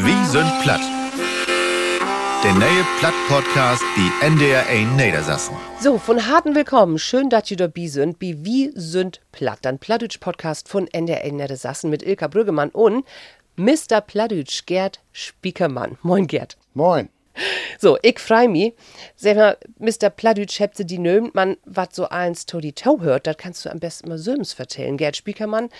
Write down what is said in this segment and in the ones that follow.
Wie sind platt? Der neue Platt-Podcast, die NDR 1 Niedersassen. So, von harten Willkommen. Schön, dass ihr dabei sind. Bei Wie sind platt? Dann Plattdeutsch-Podcast von NDR 1 Niedersassen mit Ilka Brüggemann und Mr. Plattdeutsch Gerd Spiekermann. Moin, Gerd. Moin. So, ich freu mich. Sag mal, Mr. Plattdeutsch habt die nömt man, was so eins to die Tau hört, das kannst du am besten mal Söms vertellen. Gerd Spiekermann,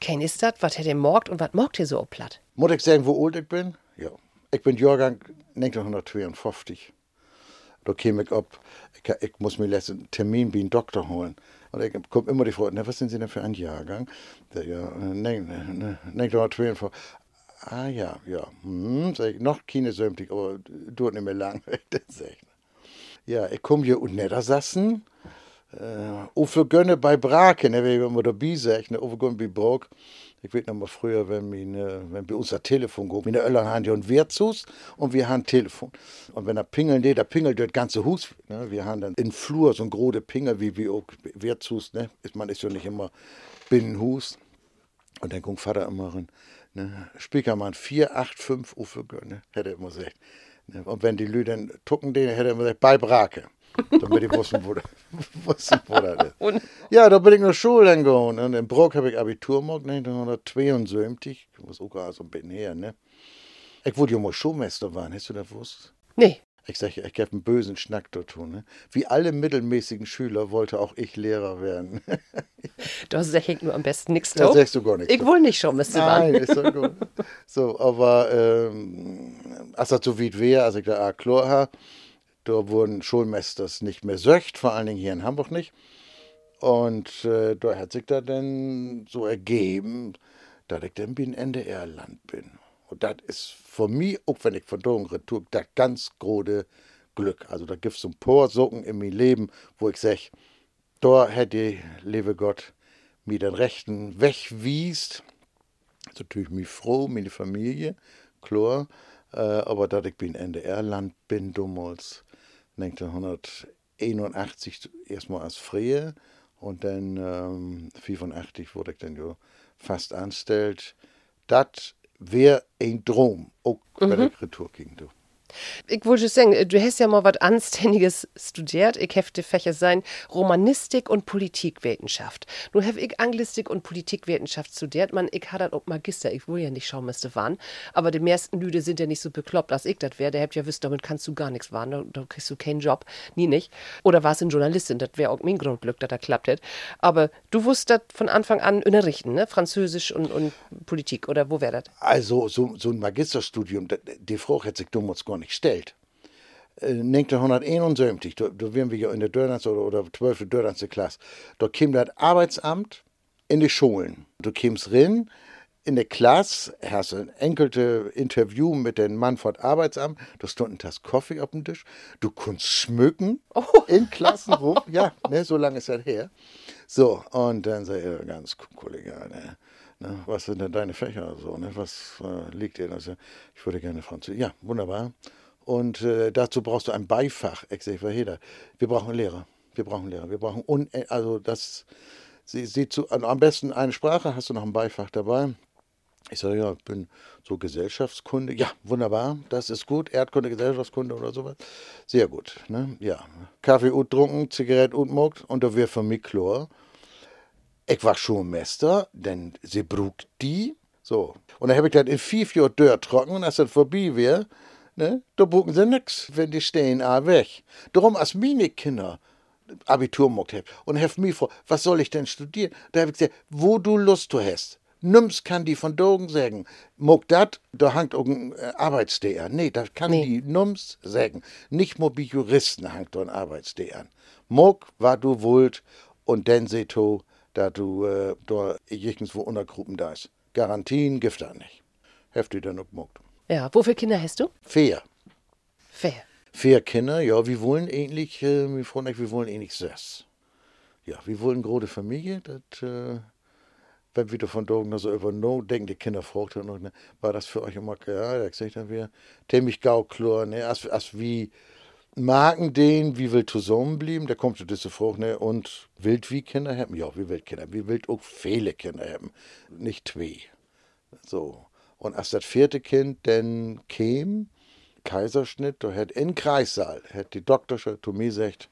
ken ist das? Was hat ihr morgt und was morgt ihr so platt? Muss ich sagen, wo alt ich bin? Ja. Ich bin Jahrgang 1952. Da käme ich ab, ich, ich muss mir letzten Termin bei einem Doktor holen. Und ich kommt immer die Frage, was sind Sie denn für ein Jahrgang? Ja, ne, 1952. Ah ja, ja. Hm, sag ich, noch keine Sömtig, aber tut nicht mehr lang. Ja, ich komme hier unten Niedersassen. Äh, Uwe Gönne bei Braken, ne, wenn man dabei sagt, ne, bei Brok. Ich weiß noch mal früher, wenn, meine, wenn bei uns das Telefon geht, meine Eltern haben ja ein Wirtshaus und wir haben ein Telefon. Und wenn er pingeln geht, da pingelt das ganze Haus. Ne? Wir haben dann in Flur so ein große Pingel, wie, wie auch Wirtshaus, ne? Man ist ja nicht immer Binnenhus. Und dann kommt Vater immer rein, ne? Spiekermann 485 Uwe Gönne, hätte er immer gesagt. Ne? Und wenn die Leute dann tucken, den hätte er immer gesagt, bei Brake. Damit die wussten, wo, wussten, wo das ist. Ja, da bin ich nach Schule gegangen. Und in Bruck habe ich Abitur gemacht, 1972. Ich muss auch gerade so ein bisschen her, ne? Ich wollte ja mal Schulmeister werden, hast du das gewusst? Nee. Ich sage, ich habe einen bösen Schnack dort tun. Ne? Wie alle mittelmäßigen Schüler wollte auch ich Lehrer werden. Da sag ich nur am besten nichts Da sagst du gar nichts. Ich will nicht schon, Mr. Nein, ist doch gut. So, aber ähm, als das so weit wäre, als ich da A Chlor habe, da wurden Schulmeisters nicht mehr söcht, vor allen Dingen hier in Hamburg nicht. Und äh, da hat sich da dann so ergeben, dass ich dann bin NDR-Land bin. Und das ist für mich, auch wenn ich von Drogen retour, das ganz große Glück. Also da gibt es so ein paar Socken in meinem Leben, wo ich sage, da hätte, liebe Gott, mir den rechten wegwiest. Ist natürlich mich froh, meine Familie, klar. Äh, aber dass ich bin NDR-Land bin, damals 1981 erstmal als Freie und dann ähm, 85 wurde ich dann ja fast angestellt. Das wäre ein Traum, auch bei der Retour ging. Ich wollte just sagen, du hast ja mal was Anständiges studiert. Ich hefte Fächer sein Romanistik und Politikwissenschaft. Nun habe ich Anglistik und Politikwissenschaft studiert. Man, ich hatte auch Magister. Ich will ja nicht schauen, müsste wann. Aber die meisten Lüde sind ja nicht so bekloppt, als ich das wäre. Der habt ja wisst, damit kannst du gar nichts waren. Da, da kriegst du keinen Job. Nie nicht. Oder warst du Journalistin? Das wäre auch mein Grundglück, dass das klappt hätte. Aber du wusstest von Anfang an unterrichten, ne? Französisch und, und Politik. Oder wo wäre das? Also so, so ein Magisterstudium, die Frage hätte sich damals gar nicht gestellt. Äh, 1971, da, da wären wir ja in der Dörrans oder, oder 12. Dörrans Klasse, da kam das Arbeitsamt in die Schulen. Du kämst rein, in der Klasse hast ein enkelte Interview mit dem Mann vom Arbeitsamt, da stund ein Tass Kaffee auf dem Tisch, du konntest schmücken in Klassenruf, ja, ne, so lange ist das her. So, und dann sei er ganz Kollege, ne, ne, was sind denn deine Fächer so, ne, was äh, liegt dir? Also, ich würde gerne Französisch, ja, wunderbar. Und äh, dazu brauchst du ein Beifach. Verheder, wir brauchen Lehrer. Wir brauchen Lehrer. Wir brauchen, un also das, sie, sie zu, also am besten eine Sprache, hast du noch ein Beifach dabei? Ich sage, ja, ich bin so Gesellschaftskunde. Ja, wunderbar, das ist gut. Erdkunde, Gesellschaftskunde oder sowas. Sehr gut. Ne? Ja. Kaffee und trunken, Zigarette und und da wäre für mich klar. Ich war Schulmeister, denn sie brugt die. So. Und dann habe ich das in fünf Jahren dort trocken und als das vorbei wäre, ne, da buchen sie nix, wenn die stehen a weg. Darum, als meine Kinder Abitur gemacht haben und have mich vor, was soll ich denn studieren? Da habe ich gesagt, wo du Lust du hast. Nums kann die von Dogen sagen. Mog dat, da hangt auch ein äh, Arbeits-DR. Nee, das kann Nee. die Nums sagen. Nicht nur bei Juristen hangt da ein Arbeits-DR. Mog, war du wollt und dann seht du, da du äh, da irgendwo Untergruppen da ist. Garantien gibt da nicht. Heftig dann auch mogt. Ja, wo viele Kinder hast du? Fair. Fair. Vier Kinder, ja, wir wollen ähnlich, äh, wir Freunde, wir wollen ähnlich sechs. Ja, wir wollen eine große Familie, das, äh, wenn wir davon denken, so über no denken, die Kinder fragt dann noch, ne, war das für euch immer, ja, da gesagt dann wir, ziemlich gauklar, ne, als, als wie magen den, wie will zusammenbleiben, da kommt so diese Frage, ne, und wild wie Kinder haben? Ja, wir will Kinder, wir will auch viele Kinder haben, nicht zwei. So. Und als das vierte Kind dann käme, Kaiserschnitt, da hat in Kreissaal, hat die Doktorsche zu mir gesagt,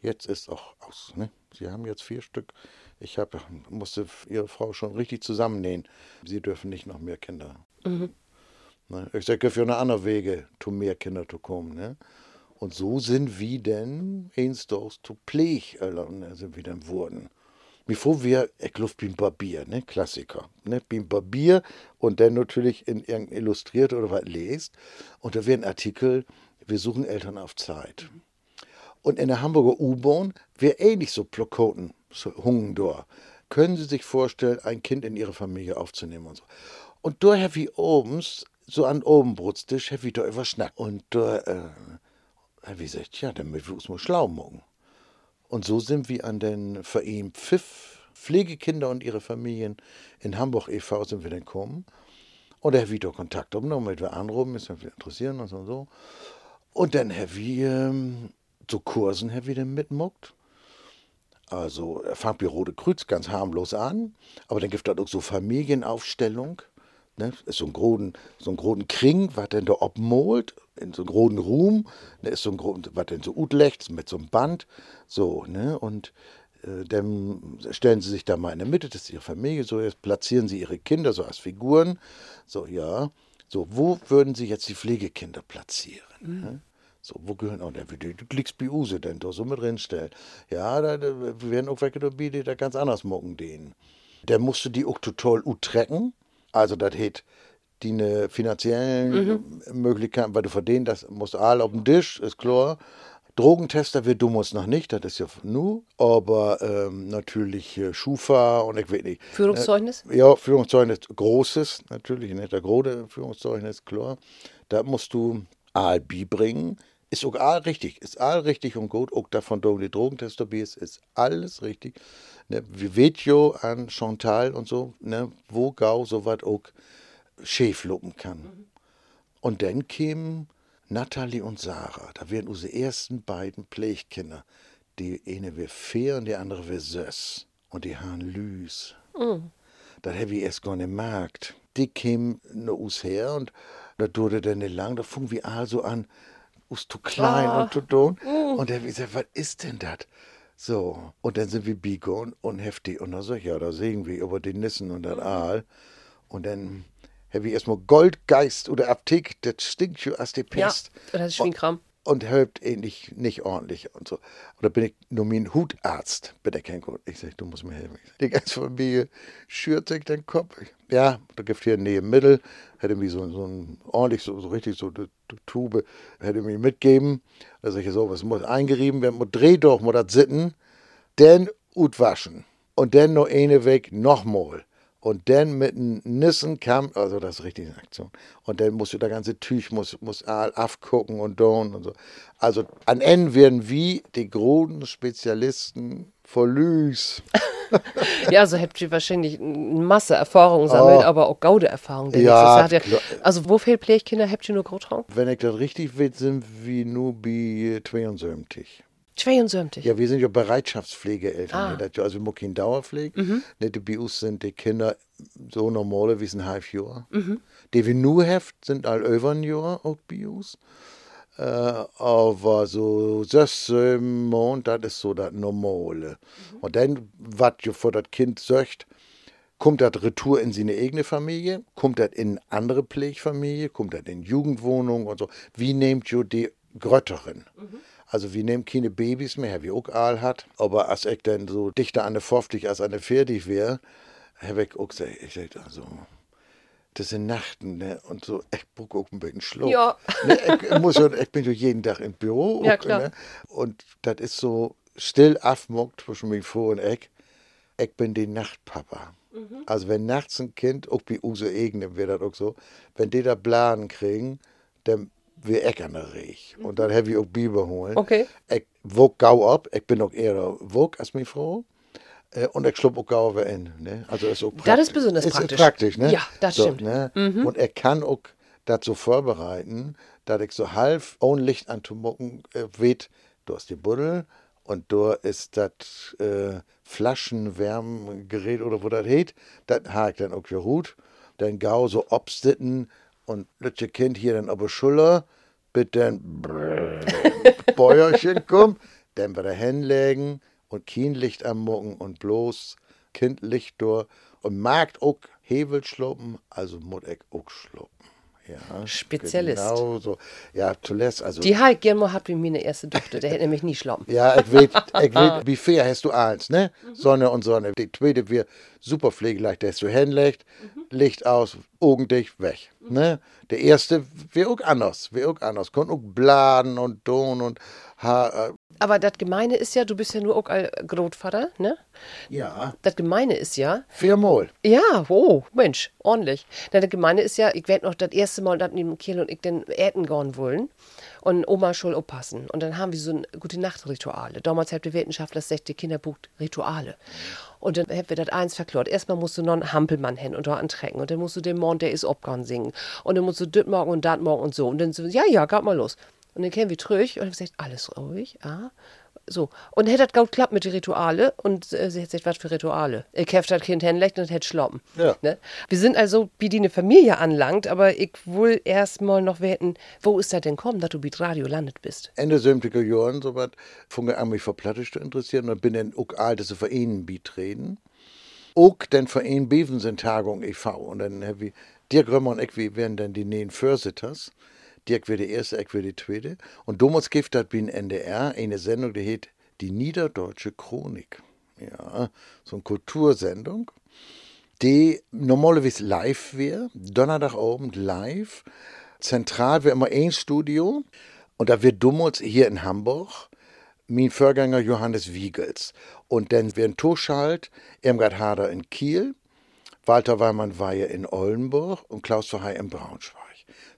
jetzt ist auch aus. Ne? Sie haben jetzt vier Stück. Ich hab, musste Ihre Frau schon richtig zusammennähen. Sie dürfen nicht noch mehr Kinder. Mhm. Ne? Ich sage, für eine andere Wege, zu mehr Kinder zu kommen. Ne? Und so sind wir denn eins zu Pfleg, sind wir dann wurden. Bevor wir, ich luft beim Barbier, ne, Klassiker, ne, beim Barbier und dann natürlich in irgendein Illustriert oder was lest. Und da wird ein Artikel, wir suchen Eltern auf Zeit. Und in der Hamburger U-Bahn wäre ähnlich so Plokoten, so Hungendor. Können Sie sich vorstellen, ein Kind in Ihre Familie aufzunehmen und so. Und da habe ich oben, so an oben Brutstisch, habe ich da überschnackt. Und da, äh, habe ich gesagt, ja, damit wir uns schlau machen. Und so sind wir an den Verein Pfiff, Pflegekinder und ihre Familien in Hamburg e.V. sind wir dann gekommen. Und er hat wieder Kontakt aufgenommen, mit wir anrufen, ist wir interessieren uns und so. Und dann haben wir ähm, so Kursen wir dann mitmuckt. Also er fängt wie Rote Kreuz ganz harmlos an, aber dann gibt es auch so Familienaufstellung. Ne? Ist so ein großen, so Kring, was denn da obmolt, in so einem großen Ruhm, ne? ist so ein großen, was denn so utlecht, mit so einem Band, so, ne, und äh, dann stellen sie sich da mal in der Mitte, das ist ihre Familie, so, jetzt platzieren sie ihre Kinder so als Figuren, so, ja, so, wo würden sie jetzt die Pflegekinder platzieren? Mhm. Ne? So, wo gehören auch, der du klickst bei Use denn da so mit drinstellen. Ja, da, da werden auch welche dabei, die da ganz anders mucken denen. Der musste die auch total utrecken, also das hat die eine finanziellen mhm. Möglichkeiten, weil du verdienen, das muss all auf dem Tisch, ist klar. Drogentester wird du musst noch nicht, das ist ja nu, aber ähm, natürlich äh, Schufa und ich weiß nicht. Führungszeugnis? Äh, ja, Führungszeugnis, großes, natürlich, nicht der große Führungszeugnis, klar. Da musst du ALB bringen, ist auch all richtig, ist all richtig und gut, auch davon du die Drogentester bist, ist alles richtig ne, Video an Chantal und so, ne, wo Gau so was auch schief luppen kann. Mhm. Und dann kämen Natalie und Sarah, da wären unsere ersten beiden Pflegkinder. Die eine wäre Fair und die andere wäre Söss. Und die haben Lüs. Mhm. Das habe ich erst gar nicht gemerkt. Die kämen nur us her und da wurde dann nicht lang, da fingen wir also an, us zu klein oh. und zu dun. Mhm. Und da habe ich gesagt, was ist denn das? So, und dann sind wir Bigo und, heftig. Und dann sag ich, ja, da sehen wir über den Nissen und das Aal. Und dann habe ich erstmal Goldgeist oder Aptek, das stinkt schon als die Pest. Ja, das ist Schwingkram. Und, und hört ähnlich nicht ordentlich und so. Oder bin ich nur mein Hutarzt, bin ich kein Gut. Ich sage, du musst mir helfen. Die ganze Familie schürt sich den Kopf. Ja, da gibt es hier neben Mittel, hätte mir so, so ein ordentlich, so, so richtig so eine Tube, hätte mir mitgeben. Da sage ich so, was muss eingerieben werden, muss dreh doch, muss das sitten, dann ut waschen. Und dann noch eine weg, nochmal. Und dann mit einem Nissen kam, also das ist richtig eine Aktion. Und dann musst du der ganze Tüch, muss, muss aufgucken und don und so. Also an Ende werden wie die großen Spezialisten vor Lüs. ja, also habt ihr wahrscheinlich eine Masse Erfahrung sammelt, oh. aber auch gaude Erfahrung. Ja, ja, also wo viele Pflegkinder habt ihr nur Großraum? Wenn ich das richtig will, sind wir nur bei 72. 72? Ja, wir sind ja Bereitschaftspflegeeltern. Ah. Also wir keine Dauerpflege. Mhm. Nicht, bei uns sind die Kinder so normal wie ein halbes Jahr. Mhm. Die wir nur haben, sind all über ein Jahr auch bei uns. Äh, aber so sechs Monate, das ist so das Normale. Mhm. Und dann, was ja vor das Kind sagt, kommt das retour in seine eigene Familie, kommt das in andere Pflegefamilie, kommt das in Jugendwohnung und so. Wie nehmt ihr die Grötterin? Mhm. Also wir nehmen keine Babys mehr, wie auch Aal hat. Aber als ich dann so dichter an der Forftig als an der Fertig wäre, habe ich auch gesagt, ich sag, also, das sind Nachten, ne? Und so, ich brauche auch ein bisschen Schluck. Ja. Ne? Ich, muss ja, ich bin ja jeden Tag im Büro. Ja, auch, klar. Ne? Und das ist so still aufmuckt zwischen mir vor und ich. Ich bin die Nachtpapa. Mhm. Also wenn nachts ein Kind, auch bei Use Egene wäre das auch so, wenn die da Bladen kriegen, dann wie ich an der Reich. Und dann habe ich auch Biber holen. Okay. Ich wog gauw ab. Ich bin auch eher wog als meine Frau. Äh, und ich schlupp auch wieder in. Ne? Also ist auch praktisch. Das ist besonders ist praktisch. praktisch ne? Ja, das so, stimmt. Ne? Mhm. Und er kann auch das so vorbereiten, dass ich so halb ohne Licht anzumucken äh, weht, du hast die Buddel und da ist das äh, Flaschenwärmgerät oder wo das heet, das ich dann auch geruht. dann gau so obstitten und lütsche Kind hier dann auf der Bitte ein Bäuerchen kommt, dann wieder hinlegen und kein Licht am Morgen und bloß Kind Licht durch und mag auch Hevel schluppen, also ich auch schluppen. Ja, Spezialist. Genau so. Ja, zuletzt, also. Die gerne mal habt wie meine erste Tochter, der hätte nämlich nie schlappen. Ja, ich weiß, ich weiß, wie fair hast du eins, ne? Sonne und Sonne. Die zweite wir super pflegeleicht, der hast du hinlegt, Licht aus, Augen dicht, weg, ne? Der erste wäre auch anders, wäre auch anders. Konnte auch bladen und don und ha, äh, Aber das Gemeine ist ja, du bist ja nur auch ein Großvater, ne? ja, Das Gemeine ist ja, viermal. Ja, oh, Mensch, ordentlich. Na, das Gemeine ist ja, ich werd noch das erste Mal, dass neben Kiel und ich den Äten gehen wollen und Oma soll aufpassen. Und dann haben wir so ein gute Nacht-Rituale. Damals habt ihr Wissenschaftler sagt, die Kinder bucht Rituale. Und dann haben wir das eins verklort. Erstmal musst du noch einen Hampelmann hin und da antrecken. Und dann musst du den Mond, der ist obgone singen. Und dann musst du dit morgen und dat morgen und so. Und dann so, ja, ja, geht mal los. Und dann kämen wir zurück und haben gesagt, alles ruhig, ah. So. Und hätte das gut geklappt mit den Rituale und äh, sie hat gesagt, was für Rituale. Ich hab das Kind hinlegt und hätte schloppen. Ja. Ne? Wir sind also, wie die eine Familie anlangt, aber ich will erst mal noch werten, wo ist das denn kommen, dass du mit Radio landet bist? Ende 70er Jahren, so was, fing ich an, mich für Plattisch zu interessieren und bin dann auch alte Vereinen beitreten. Auch den Verein Bevensen Tagung e.V. Und dann hab ich, Dirk Römer und ich, wir wären dann die neuen Vorsitzers. Dirk wäre der erste, ich wäre die zweite. Und damals gibt das bei NDR eine Sendung, die heißt Die Niederdeutsche Chronik. Ja, so eine Kultursendung, die normalerweise live wäre, Donnerstagabend live. Zentral wäre immer ein Studio. Und da wird damals hier in Hamburg mein Vorgänger Johannes Wiegels. Und dann werden Toschalt, Irmgard Hader in Kiel, Walter Weimann war ja in Oldenburg und Klaus Verhey in Braunschweig.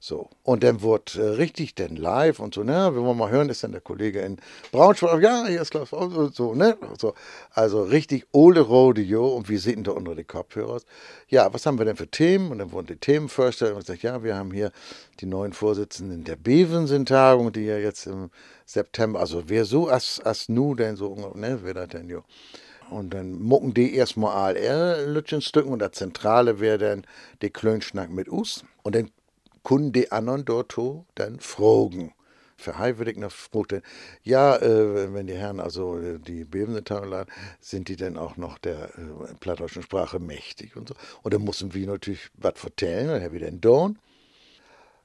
So. Und dann wurde äh, richtig dann live und so, ne, wir wollen mal hören, ist dann der Kollege in Braunschweig, ja, hier ist Klaus, und so, ne, so. Also richtig ole Rodeo und wir sitzen da unter den Kopfhörern. Ja, was haben wir denn für Themen? Und dann wurden die Themen vorgestellt und gesagt, ja, wir haben hier die neuen Vorsitzenden der Bevensen-Tagung, die ja jetzt im September, also wer so as, as nu denn so, ne, wer das denn, jo. Und dann mucken die erstmal ALR Lütchenstücken und das Zentrale wäre dann die Klönschnack mit Us. Und dann können die anderen dort to dann würde ich noch fragen, ja, äh, wenn die Herren also äh, die bebende laden, sind die denn auch noch der äh, plattdeutschen Sprache mächtig und so. Und dann müssen wir natürlich was vertellen, dann haben wir den Don.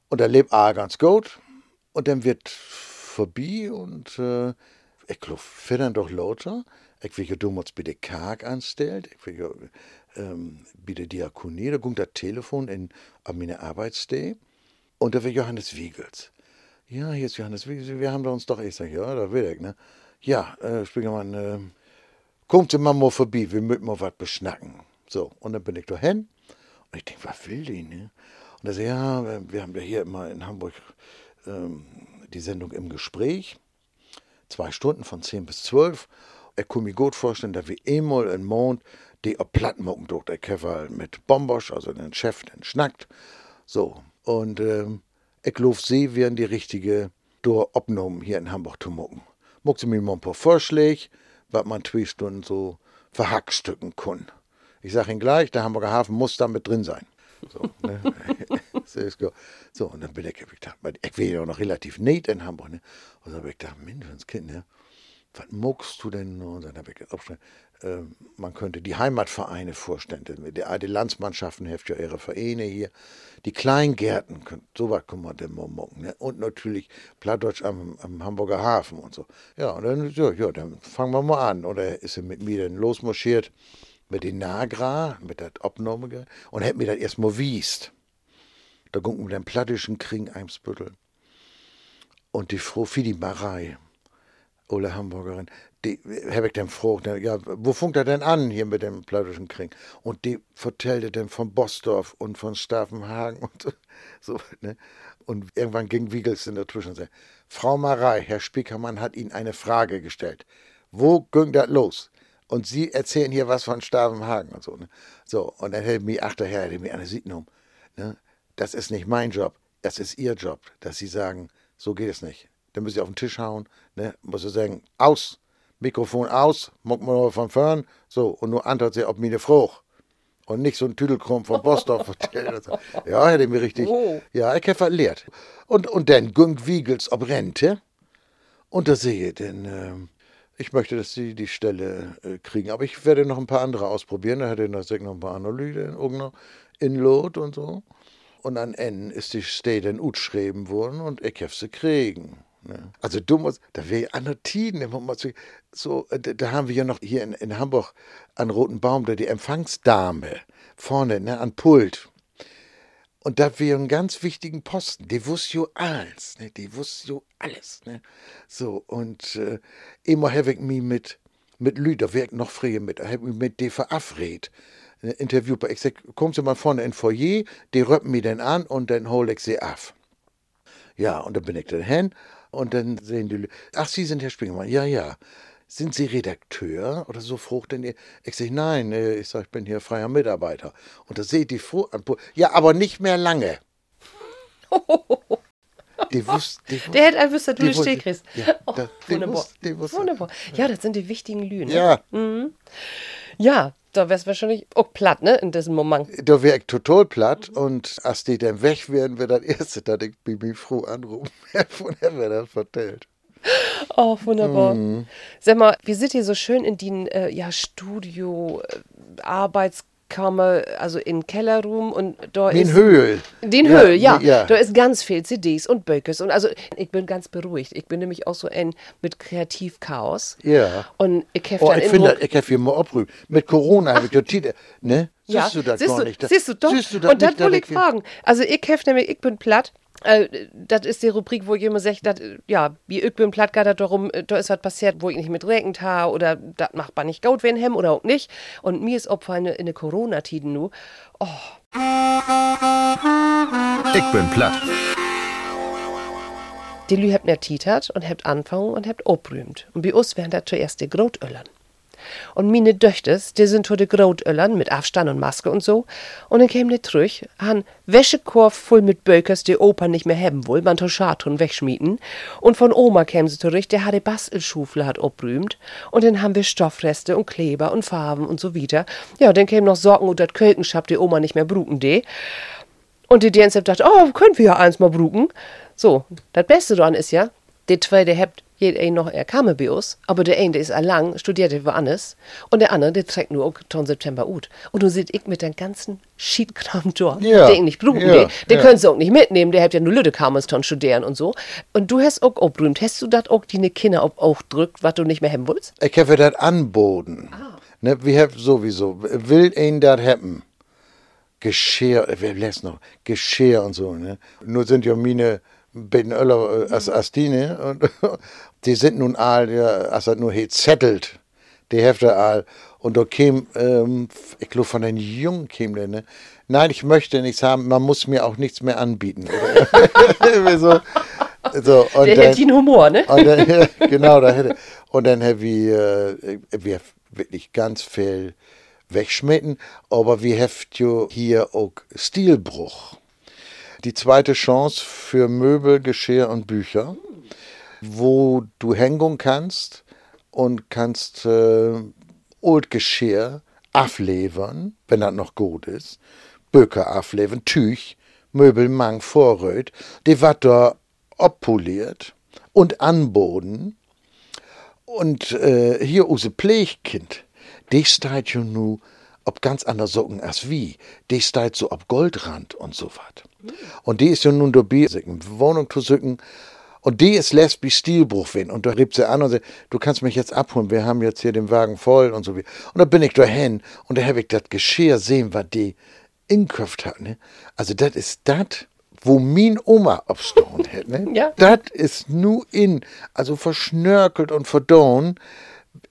Und dann lebt A ganz gut. Und dann wird vorbei und äh, ich dann doch lauter. Ich will damals bei der Karg anstellt. Ich will ähm, bei der Diakonie. Da kommt das Telefon in, an meine Arbeitsstelle. Und da war Johannes Wiegels. Ja, hier ist Johannes Wiegels. Wir haben da uns doch, ich sag, ja, da will ich, ne? Ja, äh, Spiegelmann, äh, kommt mal, mal vorbei, wir müssen mal was beschnacken. So, und dann bin ich da hin. Und ich denke, was will die, ne? Und er sagt, ja, wir haben ja hier immer in Hamburg ähm, die Sendung im Gespräch. Zwei Stunden von 10 bis 12. Ich kann mir gut vorstellen, dass wir einmal im Mond die Plattmucken durch der Käfer mit Bombosch, also den Chef, den schnackt. So. Und ähm, ich glaube, sie werden die richtige durch abgenommen hier in Hamburg zu mucken. Muck sie mir mal ein paar Vorschläge, was man zwei Stunden so verhackstücken kann. Ich sage Ihnen gleich, der Hamburger Hafen muss da mit drin sein. So, ne? so, und dann bin ich, ich gedacht, ich wäre ja noch relativ nett in Hamburg. Ne? Und dann habe ich gedacht, Mensch, Kind, ne? was muckst du denn? Und dann habe ich aufgeschrieben, äh, man könnte die Heimatvereine vorstellen. Die, die Landsmannschaften haben ja ihre Vereine hier. Die Kleingärten, so was kann man denn mal mucken. Ne? Und natürlich Plattdeutsch am, am, Hamburger Hafen und so. Ja, und dann, ja, ja, dann fangen wir mal an. Oder ist er mit mir dann losmarschiert mit den Nagra, mit der Abnahme, und hat mir das erstmal wiest. Da gucken wir den plattischen Krieg Eimsbüttel. Und die Frau Fidi Marei, Ole Hamburgerin, die habe ich dann gefragt, ja, wo funkt er denn an hier mit dem plattischen Krieg? Und die vertellte dann von Bosdorf und von Staffenhagen und so, ne? Und irgendwann ging Wiegels in der Zwischen und sagte, Frau Marei, Herr Spiekermann hat Ihnen eine Frage gestellt. Wo ging das los? Und Sie erzählen hier was von Stavenhagen und so. Ne? So, und dann hätte mich, ach, der Herr hätte mir eine Signum. Ne? Das ist nicht mein Job, das ist Ihr Job, dass Sie sagen, so geht es nicht. Dann müssen Sie auf den Tisch hauen, ne? muss Sie sagen, aus, Mikrofon aus, mal von vorn, so, und nur antwortet Sie auf meine Frucht. Und nicht so ein Tüdelkrumm von Bosdorf. Ja, hätte mir richtig. Oh. Ja, ich habe verlehrt. Und, und dann ging Wiegels ob Rente. Und da sehe ich, denn ähm, ich möchte, dass sie die Stelle äh, kriegen. Aber ich werde noch ein paar andere ausprobieren. Da hätte ich noch, noch ein paar Analyse in Lot und so. Und an N ist die Stelle in Ut geschrieben worden und ich habe sie kriegen. Ne? Also du musst, da wäre an der Tiden, so, äh, da haben wir ja noch hier in, in Hamburg an Roten Baum, da die Empfangsdame vorne, ne, an Pult. Und da wäre einen ganz wichtigen Posten. Die wusste jo alles, ne? Die wusste jo alles, ne? So, und äh, immer habe ich mich mit, mit Lü, da wäre ich noch früher mit, habe ich mich mit die verabredet. Ein Interview, ich sag, kommen Sie mal vorne in Foyer, die röppen mich dann an und dann hol ich sie ab. Ja, und dann bin ich dann hin und dann sehen die, ach, Sie sind Herr Springermann, ja, ja sind Sie Redakteur oder so frucht denn ihr? Ich sage, nein, äh, ich sage, ich bin hier freier Mitarbeiter. Und da seht die froh ja, aber nicht mehr lange. Die wusste, die wusste, der hätte einfach wüsste, du eine kriegst. Ja, oh, wunderbar. Wusste, wunderbar. Ja, das sind die wichtigen Lügen. Ja. Mhm. Ja, da wär's wahrscheinlich auch platt, ne, in diesem Moment. Da wär ich total platt und als die dann weg wären, wäre das erste, dass ich Bibi froh anrufen. Von der wäre das vertellt. Oh, wunderbar. Mhm. Sag mal, wir sind hier so schön in den äh, ja, Studio, äh, Arbeitskammer, also in Kellerroom und da den ist. Höhl. Den ja, Höhl, ja. ja. Da ist ganz viel CDs und Böckes und also ich bin ganz beruhigt. Ich bin nämlich auch so ein mit Kreativchaos. Ja. Und ich habe oh, dann ich finde, ich habe hier mal abrüben. Mit Corona habe ich total, ne? Ja, siehst du das siehst gar du, nicht? Siehst du doch. Siehst du das und das wollte ich fragen. Also ich habe nämlich, ich bin platt. Äh, das ist die Rubrik, wo jemand sagt, dat, ja, wie ich bin platt, geht darum, äh, da ist was passiert, wo ich nicht mit regnet habe oder das macht man nicht gut, wenn hem oder auch nicht. Und mir ist Opfer in, in der Corona-Tiden nu. Oh. Ich bin platt. Die Lü habt nicht titert und habt anfangen und habt obrühmt. Und bei uns wären das zuerst die Grotöllern. Und meine Döchters, die sind to de Grotöllern mit Abstand und Maske und so. Und dann käm die zurück, han Wäschekorb voll mit Bökers, die Opa nicht mehr haben will, man to Schatun wegschmieden. Und von Oma käm sie zurück, der hat die Bastelschufel hat obrühmt. Und dann haben wir Stoffreste und Kleber und Farben und so weiter. Ja, dann käm noch Socken und dat Kölkenschab, die Oma nicht mehr bruken de. Und die Dänse dachte, oh, können wir ja eins mal bruken. So, das Beste daran ist ja, die zwei, die habt jeder ein noch er kam bei uns, aber der eine, der ist lang, studierte woanders, und der andere, der trägt nur Oktober, September ut. Und du seht ich mit den ganzen Schiedkram dort, ja. den nicht brauchen, ja. den, den ja. können sie auch nicht mitnehmen, der hat ja nur Lüde kamen studieren und so. Und du hast auch berühmt, hast du das auch deine Kinder auch, auch drückt, was du nicht mehr haben willst? Ich habe das anboten. Ah. Ne, wir haben sowieso, will ihn das haben. Geschirr, wer lässt noch? Geschirr und so, ne? Nur sind ja meine beiden Öller äh, als, als die, ne? Und, die sind nun all, ja, also nur hier zettelt, die Hefte all. Und da käme, ähm, ich glaube, von den Jungen käme der, ne? Nein, ich möchte nichts haben, man muss mir auch nichts mehr anbieten. so, so, und der dann, hätte den Humor, ne? Dann, genau, da hätte. Und dann haben wir, äh, wir wirklich ganz viel wegschmecken, aber wir haben hier auch Stilbruch. Die zweite Chance für Möbel, Geschirr und Bücher wo du hängen kannst und kannst äh, Old Geschirr ablevern, wenn das noch gut ist, Böcke ablevern, Tüch, Möbelmang vorröt, die wat da oppoliert und anboden. Und äh, hier use Pflegkind, die steht jo nu ob ganz andere Socken als wie. Die steht so ob Goldrand und so wat. Und die ist ja nun dabei, Wohnung zu sücken, und die ist lesbisch Stilbruch wenn. Und da rieb sie an und sagt, du kannst mich jetzt abholen, wir haben jetzt hier den Wagen voll und so wie. Und da bin ich da hin und da habe ich das Geschirr sehen, was die inköpft hat. Ne? Also das ist das, wo min Oma abstoßen hätte. Ne? ja. Das ist nu in, also verschnörkelt und verdorren.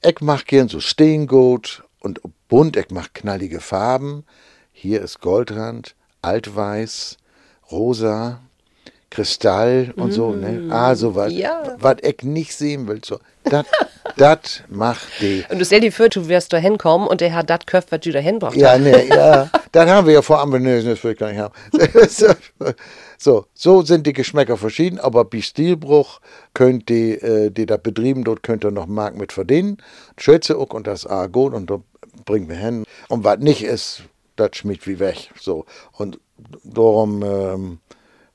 Ich mach gern so Steengut und bunt, ich mach knallige Farben. Hier ist Goldrand, Altweiß, Rosa, Kristall und mm. so, ne? Mm. Ah, so was. Ja. Was ich nicht sehen will. So. Das macht die. Und du stell dir vor, du wirst da hinkommen und der hat das Köpf, was du da hinbracht Ja, ne, ja. das haben wir ja vor ne, das will ich gar nicht haben. so, so sind die Geschmäcker verschieden, aber bei Stilbruch könnt die, äh, die da betrieben, dort könnt ihr noch Mark mit verdienen. Schätze auch und das A gut und da bringen wir hin. Und was nicht ist, das schmiegt wie weg. So. Und darum ähm,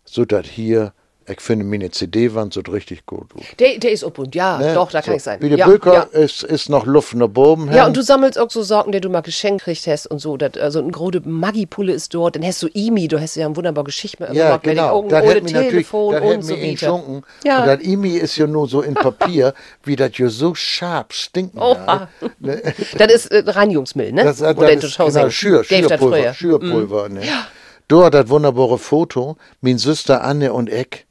so das hier ich finde meine CD-Wand so richtig gut. Der, der ist ob und ja, ne? doch, da kann so. ich sein. Wie der ja, Böker ja. ist, ist noch Luft nach oben. Ja, und du sammelst auch so Sorgen, die du mal geschenkt kriegst hast und so. Dat, also ein große Maggi-Pulle ist dort, dann hast du Imi, du hast ja eine wunderbare Geschichte mit Ja, genau. Das ohne Telefon das und so weiter. Ja. Und das Imi ist ja nur so in Papier, wie das ja so scharf stinken Oha. das ist äh, Reinigungsmittel, ne? Das, das, Oder das ist genau, Schür, Schürpulver. Schürpulver, mm. ne? Ja. Dort das wunderbare Foto, mein Süster Anne und Eck,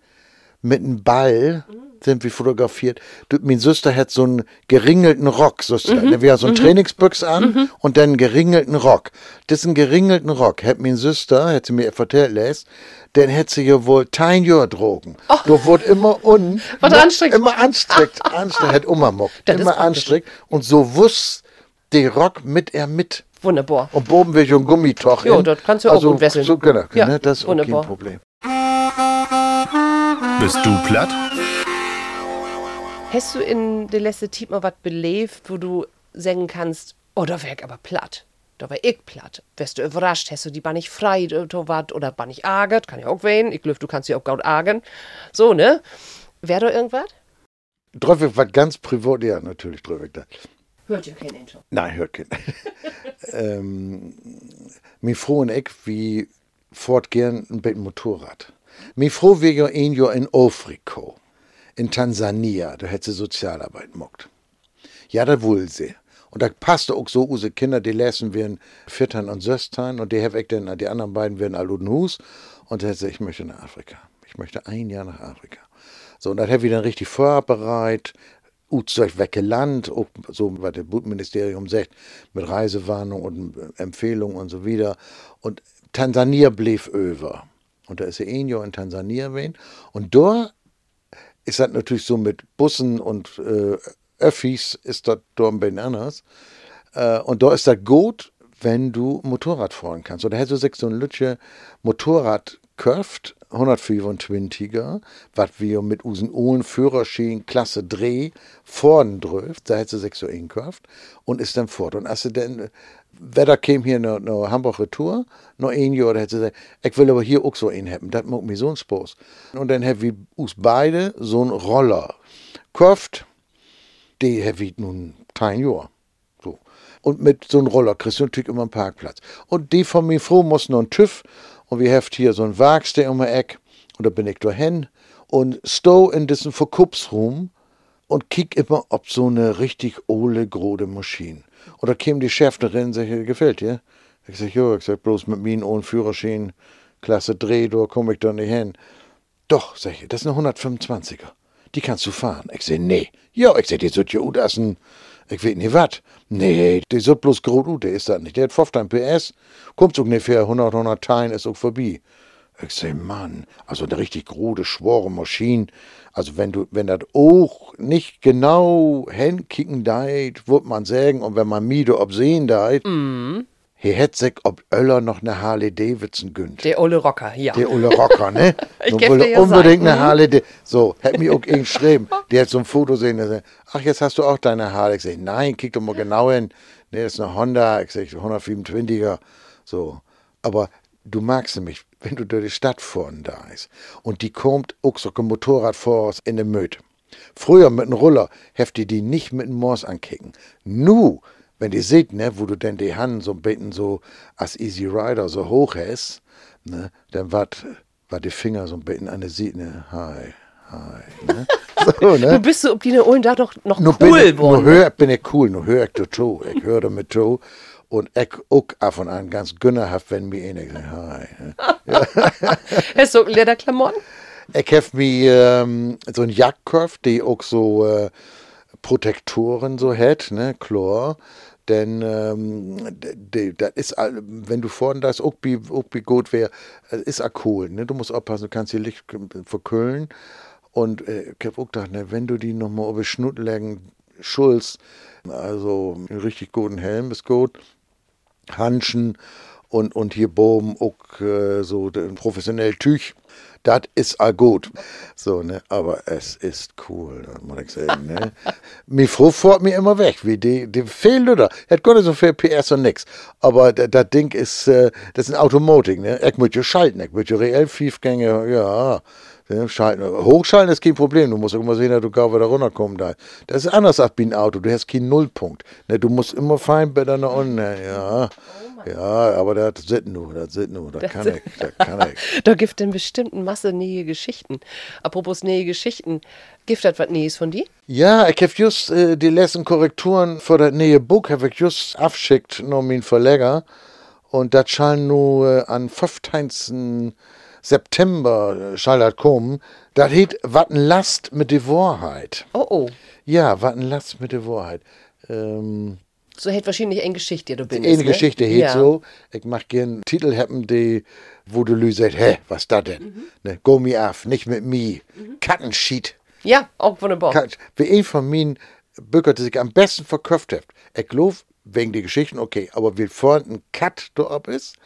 mit einem Ball sind wir fotografiert. Du, mein Süster hat so einen geringelten Rock, Süster. Mhm. Der wäre so ein mhm. Trainingsbüchs an mhm. und dann einen geringelten Rock. Das ist ein geringelten Rock. Hat mein Süster, hat sie mir erzählt, lässt, dann hätte sie ja wohl kein Jahr Drogen. Oh. Du wurde immer un. Was anstrengend. Immer anstrengend. anstrengend, hat immer Immer anstrengend. Und so wusste der Rock mit er mit. Wunderbar. Und oben wir schon Gummitoch. Ja, das kannst du also, auch gut wesseln. So, genau, ja, ne, das ist auch kein Problem. Bist du platt? Hast du in der letzten Zeit mal was belebt, wo du sagen kannst, oh, da wär ich aber platt. Da war ich platt. Wärst du überrascht, hast du die ban nicht frei wat, oder ban nicht agert, kann ich auch wehen. Ich glaube, du kannst sie auch gut agen. So, ne? Wär da irgendwas? Drüffig was ganz privat, ja, natürlich Drüffig da. Hört ja kein Intro. Nein, hört kein. ähm, mir froh und ich, wie fortgehen ein bisschen Motorrad. Ja ein Jahr in Afrika, in Tansania, da hätte sie Sozialarbeit mockt. Ja, da wohl sie. Und da passte auch so, unsere Kinder, die lesen wir Viertern und Söstern und die ich dann, die anderen beiden werden Aluden Hus. Und da hätte ich möchte nach Afrika. Ich möchte ein Jahr nach Afrika. So, und dann habe ich dann richtig vorbereitet, Utzeug weggelandet, so, was das Bundesministerium sagt, mit Reisewarnung und Empfehlungen und so wieder. Und Tansania blieb über. Und da ist er ein Jahr in Tansania gewesen. Und da ist das natürlich so mit Bussen und äh, Öffis ist das da ein anders. Äh, und da ist das gut, wenn du Motorrad fahren kannst. Und da hättest du so ein Lütche Motorrad gekauft, 125er, was wir mit unseren Ohlen Führerschein Klasse Dreh vorn dröft, da hättest du sechs so gekauft und ist dann fort. Und als du dann Wetter käme hier nach, nach Hamburg Retour, noch ein Jahr, da hätte gesagt, ich will aber hier auch so einen haben, das macht mir so einen Spaß. Und dann haben wir uns beide so einen Roller gekauft, die haben wir nun kein Jahr. So. Und mit so einem Roller kriegst du natürlich immer einen Parkplatz. Und die von mir froh muss noch einen TÜV und wir haben hier so einen Werkstell um die Eck und da bin ich da hin und stow in diesem Verkaufsraum und kick immer, ob so eine richtig ole, grode Maschine. Und da käme die Chefin und sagte, gefällt dir? Ich sag, ja, ich sag, bloß mit mir ohne Führerschein, Klasse Dreh, da komme ich doch nicht hin. Doch, sag ich, das ist eine 125er. Die kannst du fahren. Ich sag, nee. Ja, ich sag, die sollt ja gut essen. Ich weiß nicht was. Nee, die soll bloß groß gut, der ist das nicht. Der hat 15 PS, kommt ungefähr 100, 100 Teilen, ist auch vorbei. Ich sag, Mann, also eine richtig große, schwere Maschine. Also wenn du, wenn das auch nicht genau hinkicken deit, wird man sagen, und wenn man Miede obsehen deit, mm. hier hätte sich ob Öller noch eine Harley Davidson gönnt. Der Olle Rocker, ja. Der Olle Rocker, ne? ich so wollte ja unbedingt sein. eine Harley Davidson. So, hätte mir auch geschrieben. Der hat so ein Foto sehen, der sagt, ach, jetzt hast du auch deine Harley. Ich sag, nein, kick doch mal genau hin. Ne, das ist eine Honda, ich sag, 125er. So. Aber du magst nämlich, wenn du durch die Stadt fahren da ist und die kommt auch so ein Motorrad vor uns in den Möd. Früher mit einem Roller heft die die nicht mit dem Moors ankicken. Nu, wenn die seht, ne, wo du denn die Hand so ein bisschen so als Easy Rider so hoch hast, ne, dann war war die Finger so ein bisschen an der Seite, ne, hi, hi, ne. So, ne? Du bist so, ob die Ohren da doch noch Nur cool bin ich, worden. nur hör, bin ich cool, nur hör ich to. Ich höre mit to. Und ich auch ab und an ganz gönnerhaft, wenn mir einer sagt, hi. ne. Hast du Lederklamotten? Ich habe mir ähm, so ein Jagdkopf, die auch so äh, Protektoren so hat, ne, Chlor. Denn ähm, das ist, wenn du vorne das auch wie, auch wie gut wäre, ist auch cool. Ne? Du musst aufpassen, du kannst die Licht verkühlen. Und äh, ich habe auch gedacht, ne, wenn du die nochmal über Schnut legen, Schulz, also einen richtig guten Helm ist gut, Hanschen und, und hier boben auch äh, so professionell Tüch. Das ist all gut. So, ne, aber es ist cool, das muss ich sagen, ne. mir froh fährt mir immer weg, wie die, die fehlen oder. Hat gar nicht so viel PS und nix. Aber das Ding ist, äh, das ist ein Automoting, ne. Ich ja schalten, ich ja reell Fiefgänge, ja. Schalten. Hochschalten ist kein Problem. Du musst immer sehen, dass du gar wieder runterkommen da. Das ist anders als bei einem Auto. Du hast keinen Nullpunkt. Ne, du musst immer fein bei deiner unten. Ja. Ja, aber das sind nur, das sind nur, das, kann ich, das kann ich. da gibt es bestimmten Masse nähe Geschichten. Apropos nähe Geschichten, gibt das was Nähes von dir? Ja, ich habe just äh, die letzten Korrekturen für das nähe Buch, habe ich just abschickt, noch mein Verleger. Und das scheint nur äh, an 15. September äh, das kommen. Das heißt, was ein Last mit der Wahrheit. Oh oh. Ja, was ein Last mit der Wahrheit. Ähm, so hätte wahrscheinlich eine Geschichte, du bist. Eine ne? Geschichte hätte ja. so. Ich mach gern Titel haben, die, wo du Lü sagt, hä, was da denn? Mhm. Ne, go me af, nicht mit mir. Kattenschied. Ja, auch wunderbar. Kat- Wie ein von meinen Bürger, die sich am besten verkauft hat. Ich glaube, wegen der Geschichten, okay, aber wie vorhin ein Kat da ab ist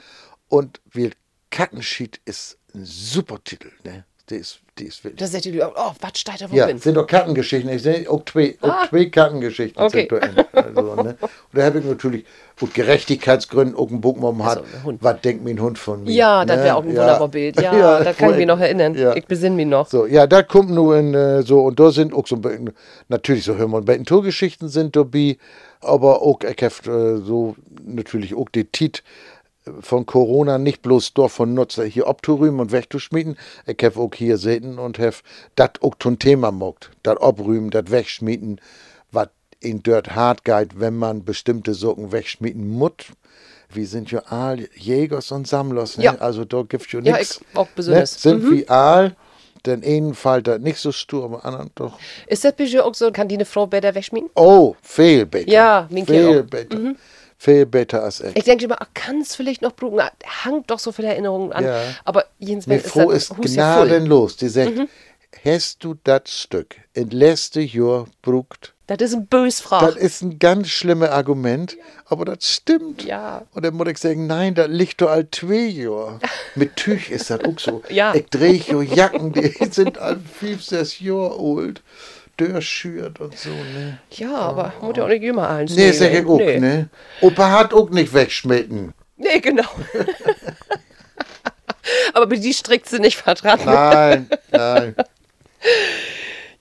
und wie Kattenschied ist ein super Titel, ne? Die ist, die ist wirklich. Da sagt die, oh, was steht da wo Ja, bin? sind doch Kartengeschichten. Ich sehe auch zwei, auch zwei Kartengeschichten Ah. Okay. Also, ne? Und da habe ich natürlich, gut, Gerechtigkeitsgründen auch einen Buch genommen hat. Also, der. Was denkt mein Hund von mir? Ja, das ne? wäre auch ein Ja. wunderbares Bild. Ja, da kann ich mich noch erinnern. Ja. Ich besinne mich noch. So, ja, da kommt nur in äh, so, und da sind auch so, natürlich so Hör- und Tourgeschichten sind dabei, aber auch, ich habe äh, so natürlich auch die Tit von Corona nicht bloß dort von Nutzer hier abzurühmen und wegzuschmieden. Ich habe auch hier sehen und habe das auch zum Thema gemacht. Das abrühmen, das wegschmieden, was in dort hart geht, wenn man bestimmte Sachen wegschmieden muss. Wir sind ja all Jägers und Sammlers, ne? Ja. also da gibt es ja Ja, nichts. ich auch besonders. Ne? Sind wie Aal, den einen fällt das nicht so stur, aber anderen doch. Ist das Budget auch so, kann die eine Frau besser wegschmieden? Oh, viel besser. Ja, Viel auch. besser. Viel besser als ich. Ich denke immer, kann es vielleicht noch? Ah, Hangt doch so viele Erinnerungen an. Ja. Aber jedenfalls Mir ist das ist ja. Mhm. gnadenlos. Die sagt, hast du das Stück in letzte Jahr brugt? Das ist ein bös Frage. Das ist ein ganz schlimmes Argument, aber das stimmt. Ja. Und dann muss ich sagen, nein, das liegt doch all zwei Jahre. Mit Tüch ist das auch so. Ja. Ich drehe jo Jacken, die sind all fünf, sechs Jahre alt. Durchschürt und so, ne? Ja, aber muss ja auch nicht immer eins Nee, ich auch, nee. ne? Opa hat auch nicht wegschmitten. Nee, genau. aber die strickt sie nicht vertragen. Nein, nein.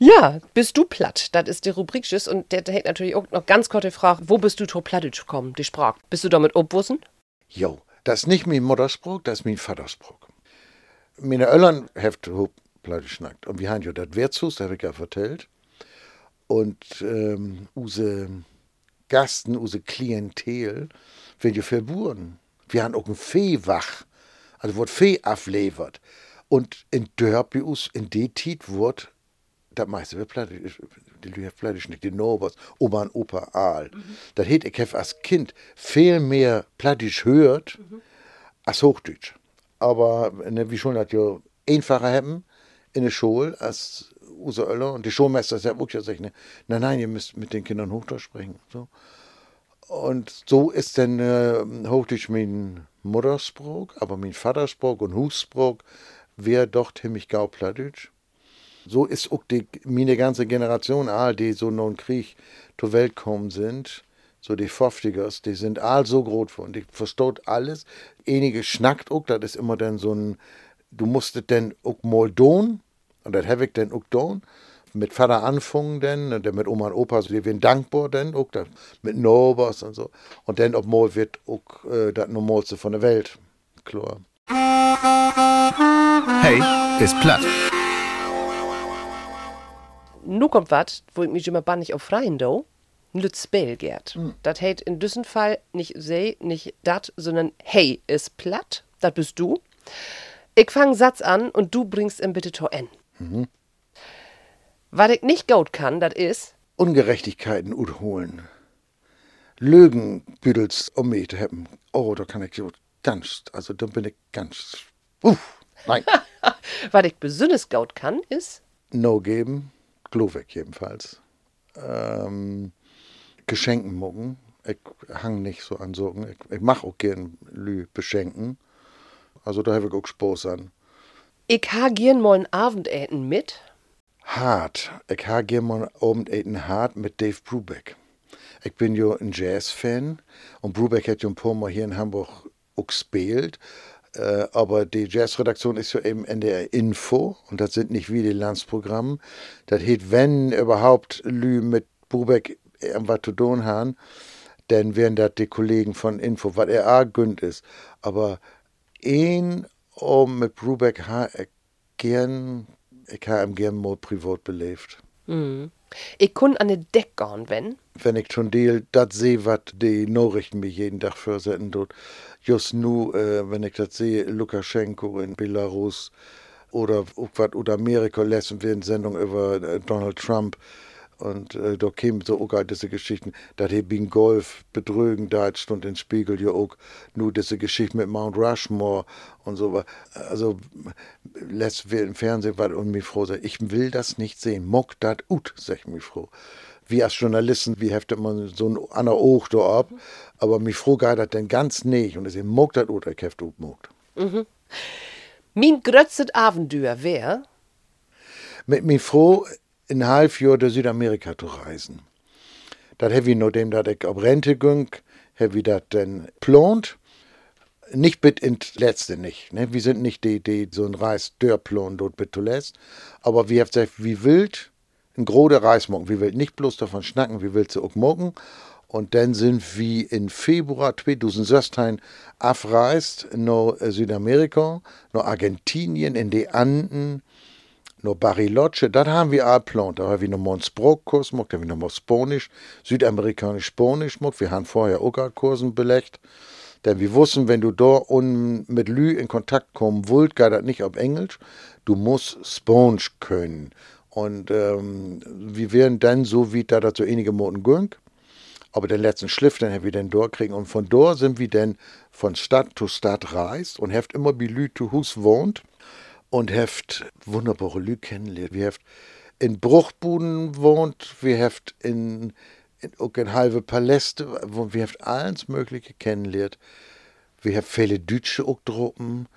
Ja, bist du platt? Das ist die Rubrik Tschüss. Und der, der hat natürlich auch noch ganz kurze Frage. Wo bist du to plattisch gekommen, die Sprache? Bist du damit obwussen? Jo, das ist nicht mein Mutterspruch, das ist mein Vaterspruch. Meine Eltern haben pleite schnackt. Und wir haben ja das Wirtshaus, das habe ich ja vertellt. Und ähm, use Gasten, use Klientel, werden ja verburen. Wir haben auch ein Viehwach, also wird Vieh auflevert. Und in Dörpius, in die Tit wird das meiste wird plattisch, die Lüge plattisch nicht, die Nobers, Oma und Opa Aal. Das hätte ich als Kind viel mehr plattisch hört als Hochdeutsch. Aber ne, wie schon das ja einfacher haben in der Schule als unsere Öller. Und die Schulmeister sagt auch ja sagt, ne, nein, nein, ihr müsst mit den Kindern Hochdeutsch sprechen. So. Und so ist dann äh, Hochdeutsch mein Mutterspruch, aber mein Vaterspruch und Husspruch wäre doch ziemlich gau Plattdeutsch. So ist auch die, meine ganze Generation, all die so im Krieg zur Welt kommen sind, so die 50ers, die sind all so groß von, die versteht alles. Einige schnackt auch, das ist immer dann so ein, du musstest dann auch mal tun, und das habe ich dann auch tun. Mit Vater anfangen dann, und dann mit Oma und Opa, so, die werden dankbar dann auch, dann mit Nobers und so. Und dann ob mal wird auch äh, das Normalste von der Welt, klar. Hey, ist platt. Nu kommt was, wo ich mich immer bannig auf freien do. Lütz Belgert. Hm. Das heißt in diesem Fall nicht sei, nicht dat, sondern hey ist platt. Das bist du. Ich fang Satz an und du bringst ihn bitte to N. Mhm. Was ich nicht gut kann, das ist, Ungerechtigkeiten holen. Lügen büdels um mich zu haben. Oh, da kann ich so ganz, also da bin ich ganz. Uff, nein. was ich besonders gut kann, ist, no geben, Gloweg jedenfalls. Ähm, Geschenken mucken. Ich hang nicht so an so. Ich, ich mach auch gern Lü beschenken. Also da habe ich auch Spaß an. Ich ha gern mal ein Abendessen mit. Hart. Ich ha gern mal ein Abendessen hart mit Dave Brubeck. Ich bin ja ein Jazz-Fan und Brubeck hat ja ein paar Mal hier in Hamburg auch gespielt. Äh, aber die Jazzredaktion ist ja eben NDR Info und das sind nicht wie die Landsprogramme. Das heißt, wenn überhaupt Lü mit Brubeck irgendwas zu tun haben, dann wären das die Kollegen von Info, was er auch gönnt ist. Aber ein um mit Brubeck ha gern, ich habe ihm gern mal privat belebt. Mhm. Ich kun an de Deck gehen, wenn. Wenn ich schon deal, das sehe, was die Nachrichten mir jeden Tag versetzen tut. Just nu, äh, wenn ich das sehe, Lukaschenko in Belarus oder was oder Amerika lassen wir eine Sendung über äh, Donald Trump. Und äh, da kämen so auch diese Geschichten, dass er beim Golf betrügen, da stund in Spiegel ja auch nur diese Geschichte mit Mount Rushmore und so. Also lässt wir im Fernsehen was und mich froh sein. Ich will das nicht sehen. Mock dat ut, sag ich mich froh. Wir als Journalisten, wie heftet man so ein ander Oog da ab, aber mich froh das denn ganz nicht. Und ich sage, mock dat ut, ich heft ut mogt. Mhm. Mein grötzet Abenteuer wer? Mit mir froh, ein halb Jahr durch Südamerika zu reisen. Das habe ich nachdem dass ich auf Rente ging, habe ich das dann plant. Nicht bis ins Letzte nicht. Ne? Wir sind nicht die, die so ein Reis dörplan dort bis zuletzt. Aber wir haben gesagt, wie wild, ein großer Reis morgen. Wir will nicht bloß davon schnacken, wie wild sie auch morgen. Und dann sind wir in Februar 2016 abreist nach Südamerika, nach Argentinien, in die Anden, no Bariloche, das haben wir geplant. Da haben wir noch Sprachkurs gemacht, da haben wir noch Spanisch, südamerikanisch Spanisch. Wir haben vorher auch Kursen belegt. Denn wir wussten, wenn du da mit Lü in Kontakt kommen wollt, geht das nicht auf Englisch. Du musst Spanisch können. Und ähm, wir wären dann so, wie da dazu einige Monate ging. Aber den letzten Schliff, den haben wir dann durchkriegen. Und von dort sind wir dann von Stadt zu Stadt reist und habt immer wie Lü zu Hus wohnt und heft wunderbare Lü kennenlernt. Wir heft in Bruchbuden wohnt, wir heft in, in, in halbe Paläste, wo wir heft alles Mögliche kennenlernt. Wir heft viele Deutsche auch droppen,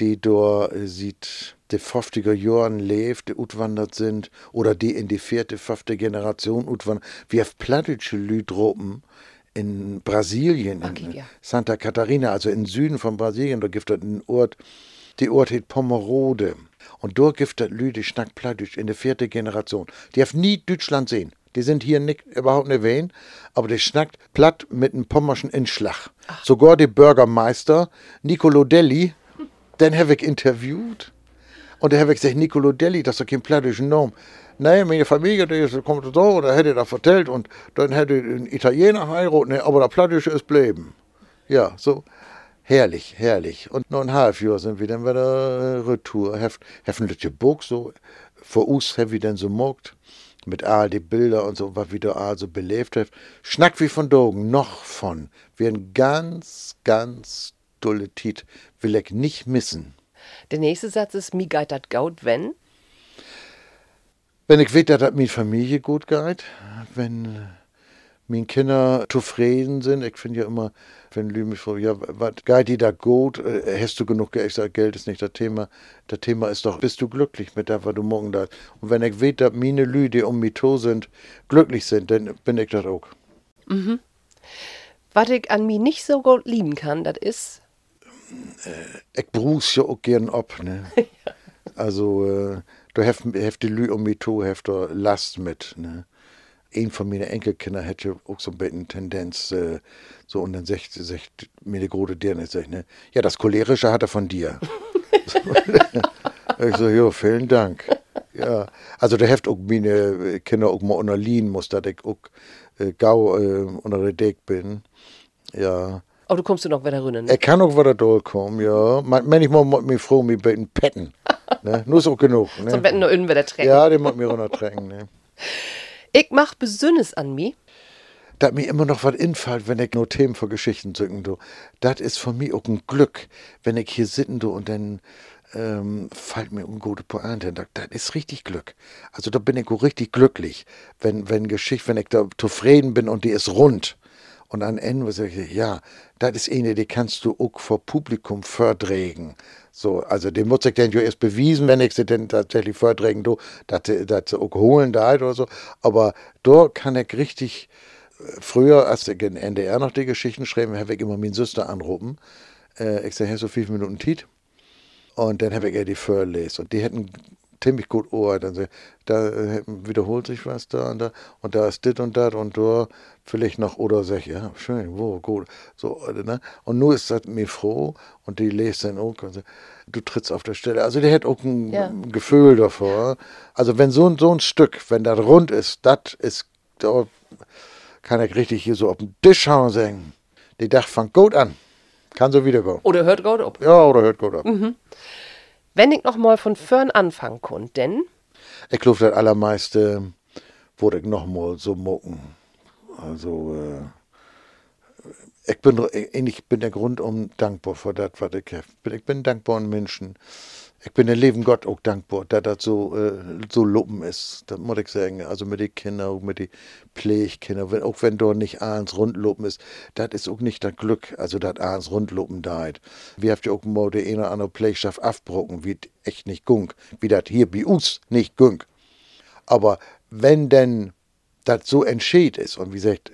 die dort äh, sieht, die 50er Jahren lebt, die utwandert sind, oder die in die vierte, fünfte Generation utwandert. Wir heft plattische Lü droppen in Brasilien, Okay, in ja. Santa Catarina, also im Süden von Brasilien, da gibt es einen Ort, die Ort heißt Pomerode. Und dort gibt es Lü, die schnackt Plattdeutsch in der vierten Generation. Die haben nie Deutschland sehen. Die sind hier nicht, überhaupt nicht wen, aber die schnackt platt mit einem pommerschen Inschlag. Sogar der Bürgermeister Nicolo Delli, den habe ich interviewt. Und der habe ich gesagt, Nicolo Delli, das ist doch kein plattdeutscher Name. Nein, meine Familie, die ist, kommt so, oder hätte da vertellt und dann hätte ein Italiener heiraten, aber der Plattdeutsche ist bleiben. Ja, so. Herrlich, herrlich. Und noch ein halbes Jahr sind wir dann wieder äh, retour. Heft ein bisschen Buch so. Vor uns haben wir dann so mogt. Mit all die Bilder und so, was wir da all so belebt haben. Schnack wie von Dogen, noch von. Wir ein ganz, ganz dulle Tit. Will ich nicht missen. Der nächste Satz ist, mi geit dat gaut, wenn? Wenn ich weiß, dass das meine Familie gut geht, wenn äh, meine Kinder zufrieden sind, ich finde ja immer, wenn Lü mich fragt, ja, was geht dir da gut? Äh, Hast du genug Geld? Ich sage, Geld ist nicht das Thema. Das Thema ist doch, bist du glücklich mit dem, was du morgen da Und wenn ich weiß, dass meine Lü, die um mich to sind, glücklich sind, dann bin ich das auch. Was ich an mi nicht so gut lieben kann, das ist, Ich bruch's ja auch gern ab, ne? Also, äh, heft, heft die Lü um mich to, heft da Last mit, ne? Ein von meinen Enkelkindern hätte auch so ein bisschen Tendenz, äh, so und dann sagt, sagt mir die große Dirne, ich, ne? Ja, das Cholerische hat er von dir. ich so, jo, vielen Dank. Ja, also da heft auch meine Kinder auch mal unterliehen muss, dass ich auch äh, gau äh, unter der Deck bin. Ja. oh, du kommst du noch wieder rünnen. Er kann auch wieder durchkommen, ja. Man- Manchmal muss mich froh, mich bei Petten. Ne? Nur auch genug. Ne? Zum Betten nur innen wieder trägt. Ja, den muss mir runtertrinken. Ne? Ich mach Besünnes an mi. dass mir immer noch was infällt, wenn ich nur Themen für Geschichten zücken do. Das ist für mich auch ein Glück, wenn ich hier sitzen do und dann ähm, fällt mir um gute Pointe. Das, das ist richtig Glück. Also da bin ich auch richtig glücklich, wenn wenn Geschichte, wenn ich da zufrieden bin und die ist rund Und an Ende sage ich, ja, das ist eine, die kannst du auch vor Publikum verdregen. So, also den muss ich dann ja erst bewiesen, wenn ich sie denn tatsächlich verdregen, du, dass sie auch holen da oder so. Aber da kann ich richtig, äh, früher, als ich in NDR noch die Geschichten schreiben, habe ich immer meine Süster anrufen. Äh, ich sage, hast du fünf Minuten Tiet? Und dann habe ich ihr die vorgelesen. Und die hätten ziemlich gut Ohr. Dann da äh, wiederholt sich was da und da und da ist dit und dat und da vielleicht noch oder sag ja schön, wo gut so ne? und nur ist das mir froh und die lest dann auch du trittst auf der Stelle. Also der hat auch ein ja. Gefühl davor. Also wenn so, so ein Stück, wenn das rund ist, das ist da kann ich richtig hier so auf den Tisch hauen und sagen, die Dach fängt gut an. Kann so wieder gehen. Oder hört gut ab. Ja, oder hört gut ab. Mhm. Wenn ich noch mal von vorn anfangen konnte, denn? Ich glaube, das allermeiste wurde ich noch mal so mucken. Also, äh, ich bin, ich bin der Grund um dankbar für das, was ich habe. Ich bin dankbar an Menschen ich bin dem lieben Gott auch dankbar, dass das so, äh, so luppen ist. Das muss ich sagen. Also mit den Kindern, mit den Pflegkindern, auch wenn dort nicht eins rundluppen ist, das ist auch nicht das Glück, also dass eins rundluppen da Wir haben ja auch mal die eine oder andere Pflegschaft abbrochen, wie echt nicht gung, wie das hier bei uns nicht gung. Aber wenn denn das so entschied ist und wie gesagt,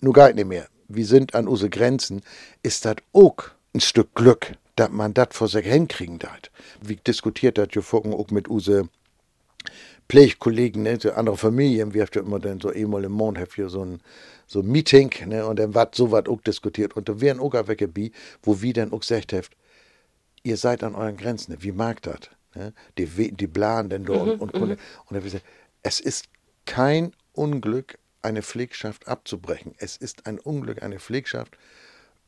nur geht nicht mehr, wir sind an unsere Grenzen, ist das auch ein Stück Glück dass man das vor sich hinkriegen hat. Wie diskutiert das ja vorhin auch mit unseren Pflegkollegen, ne, so andere Familien, wir haben immer dann so einmal im Monat hier so ein, so ein Meeting, ne, und dann wird so was auch diskutiert. Und da wären auch welche bei, wo wir dann auch gesagt haben, ihr seid an euren Grenzen, ne, wie mag das? Ne? Die, die blahen denn da mhm, und, und, mhm. und, und dann gesagt, es ist kein Unglück, eine Pflegschaft abzubrechen. Es ist ein Unglück, eine Pflegschaft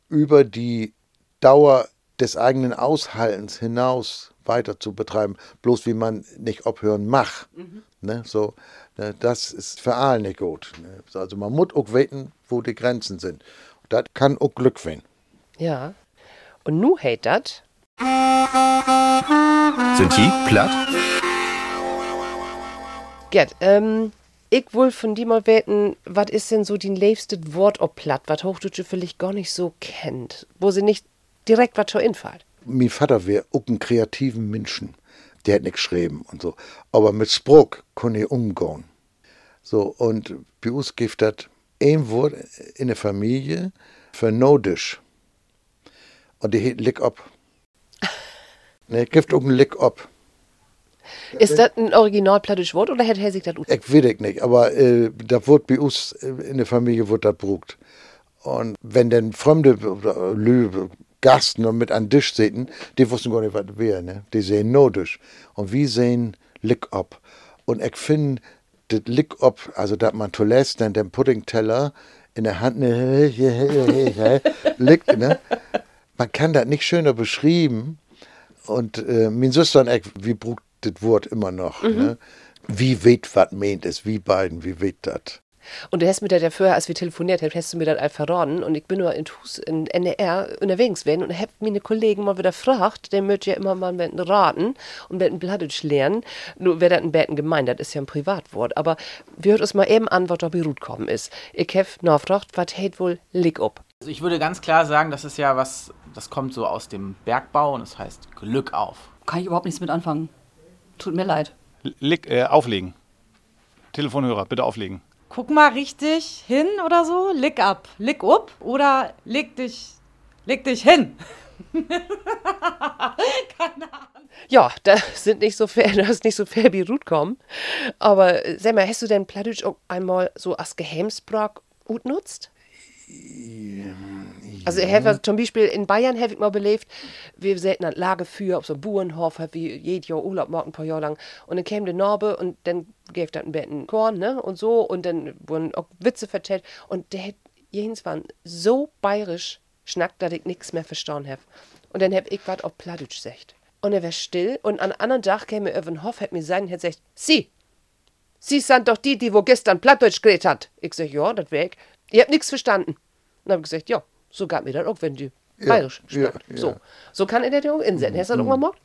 über die Dauer des eigenen Aushaltens hinaus weiter zu betreiben, bloß wie man nicht abhören macht. Mhm. Ne, so, ne, das ist für alle nicht gut. Ne. Also man muss auch wissen, wo die Grenzen sind. Das kann auch Glück werden. Ja. Und nu hate dat? Sind die platt? Gerd, ähm, ich will von dir mal weten, was ist denn so die liebste Wort ob platt, was Hochdeutsche vielleicht gar nicht so kennt, wo sie nicht direkt was schon infällt. Mein Vater wäre auch ein kreativen Menschen. Der hat nicht geschrieben und so. Aber mit Spruch konnte ich umgehen. So, und bei uns gibt das ein Wort in der Familie für Nodisch. Und die heißt Lick up. ne, gibt auch ein Lick up. Ist das ein original plattisches Wort oder hätte sich das Ich weiß ich nicht, aber äh, das Wort bei uns in der Familie wird das brugt. Und wenn dann Fremde, Lü, Gasten und mit an Tisch sitzen, die wussten gar nicht, was wäre. Ne? Die sehen Nodisch. Und wir sehen Lick up. Und ich finde, das Lick up, also dass man zuletzt dann den Puddingteller in der Hand ne, liegt, ne? man kann das nicht schöner beschreiben. Und äh, mein Schwester und ich, wir brauchen das Wort immer noch. Mhm. Ne? Wie weht was meint es, wie beiden, wie weht das? Und du hast mir das ja vorher, als wir telefoniert haben, hast du mir das all verraten. Und ich bin nur in, Hus, in NDR unterwegs gewesen und hab meine Kollegen mal wieder gefragt, der möchte ja immer mal mit raten und mit einem Blattitsch lernen. Nur wer das ein Betten gemeint, das ist ja ein Privatwort. Aber wir hören uns mal eben an, was da Beirut kommen ist. Ich hab nachgefragt, was hält wohl Lick up? Also ich würde ganz klar sagen, das ist ja was, das kommt so aus dem Bergbau und das heißt Glück auf. Kann ich überhaupt nichts mit anfangen. Tut mir leid. Lick, äh, auflegen. Telefonhörer, bitte auflegen guck mal richtig hin oder so, lick ab, lick up oder leg dich, leg dich hin. Keine Ahnung. Ja, da sind nicht so fair, da ist nicht so fair wie Ruth kommen. Aber sag mal, hast du denn Plattdeutsch auch einmal so als Geheimsprach gut nutzt? Also ich habe zum Beispiel in Bayern habe ich mal belebt, wir säten ein Lagerfeuer auf so einem Bauernhof, wie jedes Jahr Urlaub machen, ein paar Jahre lang. Und dann käme der Narbe und dann gäbe dann ein Betten Korn, ne, und so. Und dann wurden auch Witze vertellt. Und der hat jedes waren so bayerisch schnackt, dass ich nichts mehr verstanden habe. Und dann habe ich was auf Plattdeutsch gesagt. Und er war still und an einem anderen Tag käme Irwin Hoff, hat mir sagen, hat gesagt, Sie, Sie sind doch die, die wo gestern Plattdeutsch geredet hat. Ich sag, ja, das wäre ich. Ihr habt nichts verstanden. Und dann habe ich gesagt, ja, so gab mir das auch, wenn die ja, bayerisch spricht. Ja, so. so kann er das auch insetzen. Hast du das mhm. auch mal gemacht?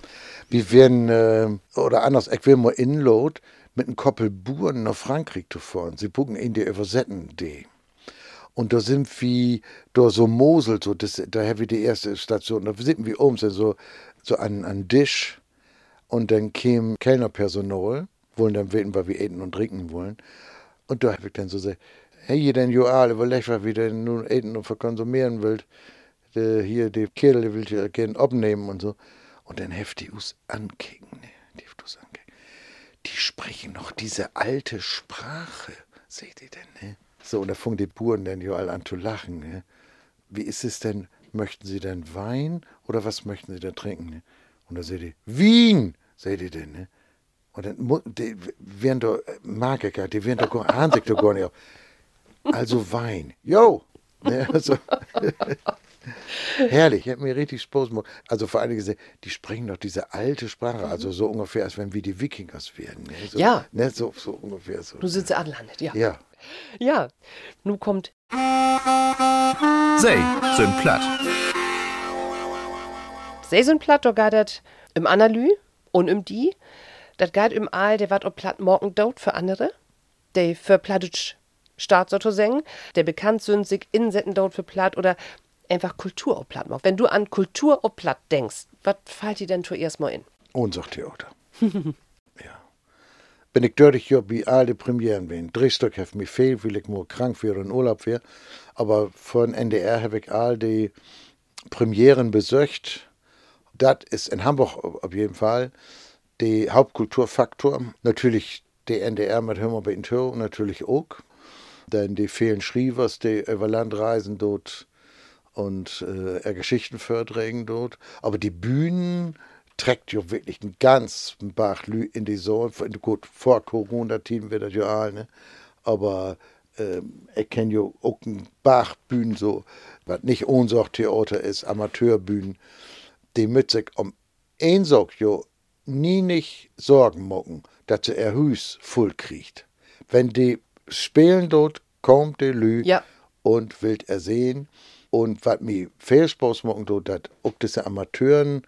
Wir werden, äh, oder anders, ich will mal inload mit einem Koppel Buren nach Frankreich zu fahren. Sie buchen in die übersetzen die. Und da sind wir, da so Mosel, so, das, da haben wir die erste Station, da sind wir oben, so, so an, an Tisch. Und dann käme Kellnerpersonal, wollen dann wissen, was wir eten und trinken wollen. Und da habe ich dann so gesagt, hey, denn jo alle, überleg, was wir denn nun eten und verkonsumieren wollt. Der, hier, die Kerl will ich gerne abnehmen und so. Und dann heft die us ankicken, ne? Die us ankicken. Die sprechen noch diese alte Sprache. Seht ihr denn, ne? So, und da fangen die Buren dann jo alle an zu lachen, ne? Wie ist es denn, möchten Sie denn Wein oder was möchten Sie denn trinken, ne? Und da seht ihr, Wien, seht ihr denn, ne? Und dann, mu- die werden doch Magiker, die werden doch ahnen sich doch gar nicht. Also Wein. Jo! Ne, also, herrlich, hat mir richtig Spaß gemacht. Also vor allem gesehen, die sprechen doch diese alte Sprache, also so ungefähr, als wenn wir die Wikingers wären. Ne? So, Ja. Ne, so, so ungefähr so. Nu sind sie anlandet, ja. Ja. Ja. Nu kommt Sei, sind platt. Sie sind platt, da geht das im Analy und im Die. Das geht im Aal, der wat ob platt morgen dort für andere. Der für plattitsch Staat sozusagen. Der bekannt sich insetten für platt oder einfach Kultur ob platt macht. Wenn du an Kultur ob platt denkst, was fällt dir denn zuerst mal in? Ohnsorgtheater. ja. Bin ich dort hier wie alle Premieren bin. Drei Stück have mir fehl, weil ich nur krank wäre und Urlaub wäre. Aber von NDR habe ich all die Premieren besucht. Das ist in Hamburg auf jeden Fall der Hauptkulturfaktor. Natürlich der NDR mit Hör bei Tür natürlich auch. Denn die vielen Schrievers, die über Land reisen dort und äh, Geschichten vortragen dort. Aber die Bühnen trägt ja wirklich einen ganzen Bach in die Säule. Gut, vor Corona-Team wird das ja all, ne? Aber ähm, ich kenne ja auch einen Bach Bühnen so, was nicht Ohnsorgtheater ist, Amateurbühnen, die mit sich um ein Sorg ja nie nicht Sorgen machen, dass sie ihr Hüs voll kriegt. Wenn die spielen dort, kommt der Lü Ja. und will er sehen. Und was mir viel Spaß machen tut, dass auch diese Amateuren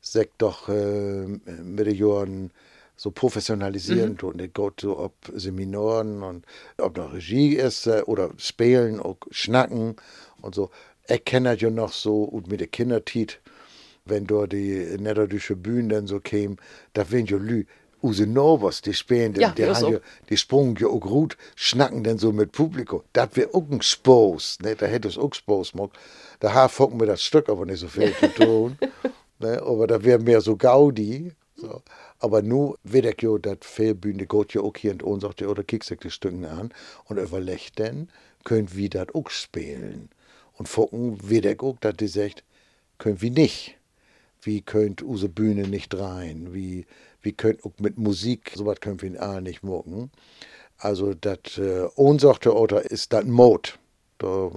sich doch äh, mit den Jahren so professionalisieren tun. Die geht so ob Seminaren und ob noch Regie ist äh, oder spielen, auch schnacken und so. Das ja noch so und mit den Kindertit, wenn dort die niederdeutsche Bühne dann so kämen, da werden ja Lü, Use Novos, die spielen, Ja, die, haben ja, die sprungen ja auch gut, schnacken dann so mit Publikum. Das wäre auch ein Spaß, ne? da hätte es auch Spaß gemacht. Da haben wir das Stück aber nicht so viel zu tun. ne? Aber da wäre mehr so Gaudi. So. Aber nu wird ich ja, das Fehlbühne geht ja auch hier in uns, sagt ja, oder kickst die Stücken an und überlegt dann, könnt wir das auch spielen. Und fucken wird ich auch, dass die sagt, können wir nicht wie könnt unsere Bühne nicht rein, wie, wie könnt auch mit Musik, sowas können wir in A nicht machen. Also das äh, unsorgte oder ist das Mode. Da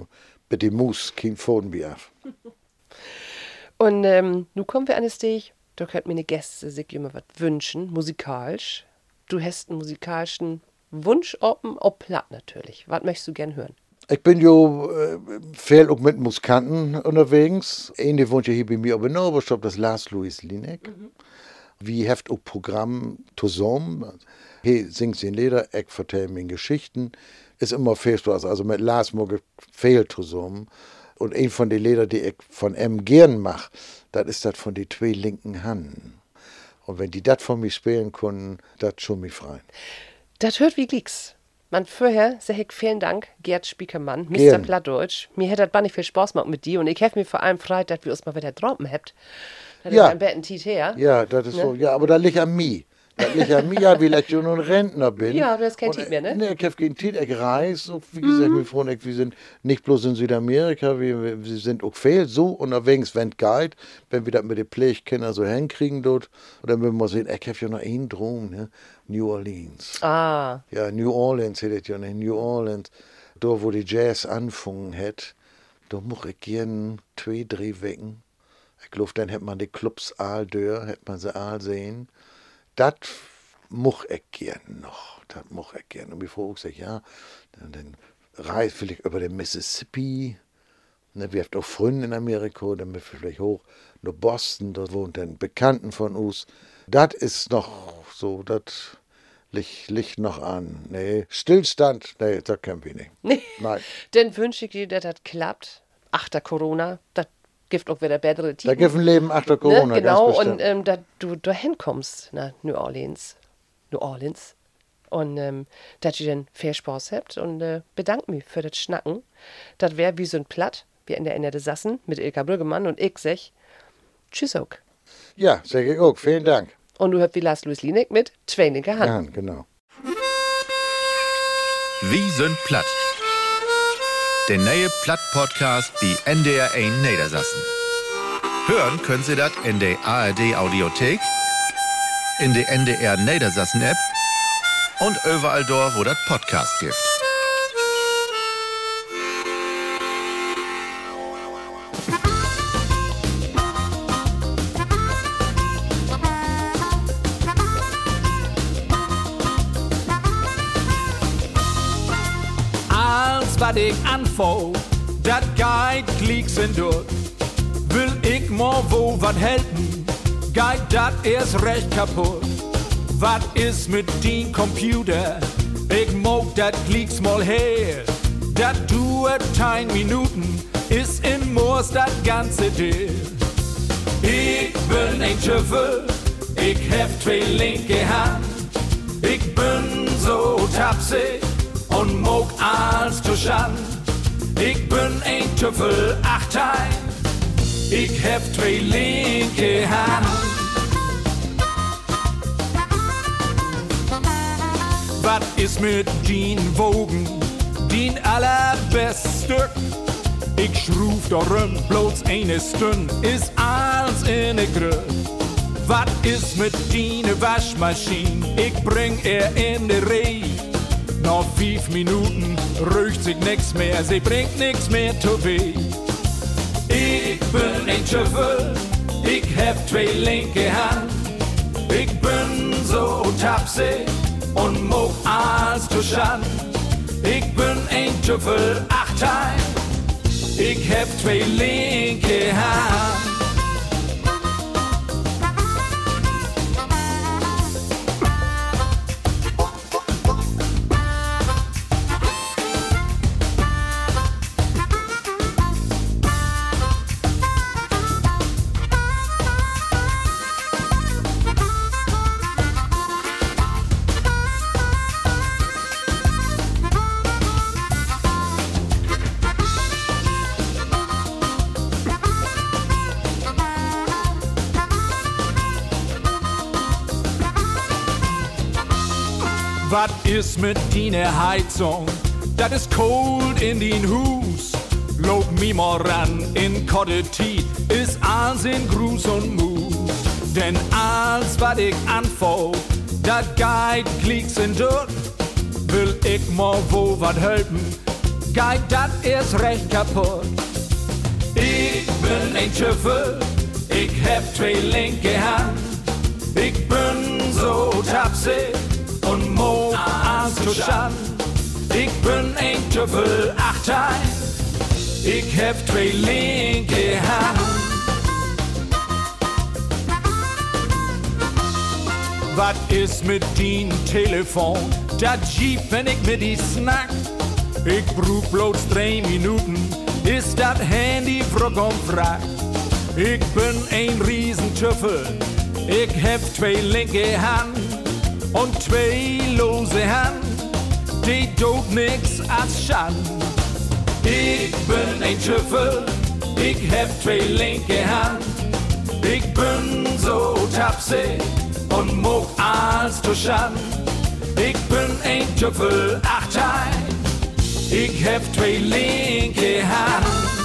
bitte muss kein Foden wie auf. Und ähm, nu kommen wir an den Steg, da könnt mir eine Gäste sich immer was wünschen, musikalisch. Du hast einen musikalischen Wunsch offen, ob platt natürlich. Was möchtest du gern hören? Ich bin jo äh, viel auch mit Musikanten unterwegs. Eine wohnt ja hier bei mir auf der Noberstopp, das Lars Louis Linek. Wie heft auch Programm zusammen. Hier singt sie in Lieder, ich vertelle mir Geschichten. Ist immer viel Spaß. Also mit Lars ich viel zusammen. Und ein von den Lieder, die ich von M gern mache, das ist das von die zwei linken Hand. Und wenn die das von mir spielen können, das schon mich frei. Das hört wie Glicks. Man vorher ich vielen Dank, Gerd Spiekermann, Mr. Gern. Plattdeutsch. Mir hätte das bannig viel Spaß gemacht mit dir und ich habe mir vor allem freut, dass wir uns mal wieder trompen habt. Das Ja. ist ein Betten Tiet her. Ja, das ist so. Ja, aber da liegt an mir. Das liegt an mir, weil ich schon ein Rentner bin. Ja, du hast kein Tiet mehr, ne? Ne, ich habe kein Tiet, ich reise. So, wie gesagt, wir freuen uns, wir sind nicht bloß in Südamerika, wir, wir wir sind auch viel so unterwegs, wenn geht, wenn wir das mit den Pflegekindern so hinkriegen dort. Und dann müssen wir sehen, ich habe ja noch einen Drum, ne? New Orleans. Ah, Ja, New Orleans hättet ja nicht. New Orleans, da wo die Jazz angefangen hat, da muss ich gern zwei, drei Wochen. Ich glaube, dann hätte man die Clubs all dör, hätte man sie all sehen. Das muss ich gern noch. Das muss ich gern. Und bevor ich sage, ja, dann, dann reist vielleicht über den Mississippi. Ne, wir haben auch Freunde in Amerika, dann wir vielleicht hoch nach Boston, dort wohnt ein Bekannten von uns. Das ist noch so, das Licht, Licht noch an. Nee, Stillstand, nee, das können wir nicht. Nee. Nein. Dann wünsche ich dir, dass das klappt. Achter Corona, das gibt auch wieder bessere Da Tiefen. gibt ein Leben achter Corona, ne? Genau, ganz und ähm, dass du da hinkommst nach New Orleans. New Orleans. Und ähm, dass ihr dann viel Spaß habt und äh, bedanke mich für das Schnacken. Das wäre wie so ein Platt, wie in der Ende der Sassen mit Ilka Brüggemann und ich sag Tschüss auch. ja, sag ich auch. Vielen Dank. Und du hört wie Lars Louis Linek mit Zweininke Hand. Ja, genau. Wie sind platt? Der neue Platt-Podcast, die NDR 1 Niedersassen. Hören können Sie das in der ARD Audiothek, in der NDR Niedersassen App und überall dort, wo das Podcast gibt. Als wat ik aanval, dat geit kliks en dood. Will ik maar wo wat helpen, geit dat is recht kaputt. Wat is mit die Computer? Ik mag dat kliks mal her. Dat duet 10 Minuten, is in Moors dat ganze Deel. Ik bin ein Schöffel, ich hab zwei linke Hand. Ich bin so tapsig und mag alles zu Schand. Ich bin ein Tüffel, achtein, ich hab zwei linke Hand. Was ist mit den Wogen, den allerbest Stück? Ich schruf darum bloß eine Stunde, ist alles in der Grück. Was ist mit deine Waschmaschine? Ich bring er in die Reh. Nach fünf Minuten rücht sich nix mehr, sie bringt nix mehr zu weh. Ich bin ein Schöffel, ich hab zwei linke Hand. Ich bin so tapsig und mag alles zu Schand. Ich bin ein Schöffel, achtein, ich hab zwei linke Hand. Mit deiner Heizung? Das ist cold in den Hus. Lob mi ran in Kottetit, ist alles in Gruß und Mus. Denn alles, was ich anfall, dat geht klicks in Dirt. Will ich mal wo wat helfen, geht dat ist recht kaputt. Ich bin ein Schöffel, ich hab zwei linke Hand. Ich bin so tapsig mo Ich bin ein Tüffel, achtein, ich hab zwei linke Hand. Was ist mit din Telefon? Dat Jeep, wenn ich mit die snack. Ich brauch bloß drei Minuten, ist dat Handy vollkommen fragt. Ich bin ein Riesentüffel, ich hab zwei linke Hand und zwei lose Hand, die tut nix als Schand. Ich bin ein Tüffel, ich hab zwei linke Hand, ich bin so tapsig und mag alles zu Schand. Ich bin ein Tüffel, achtein, ich hab zwei linke Hand.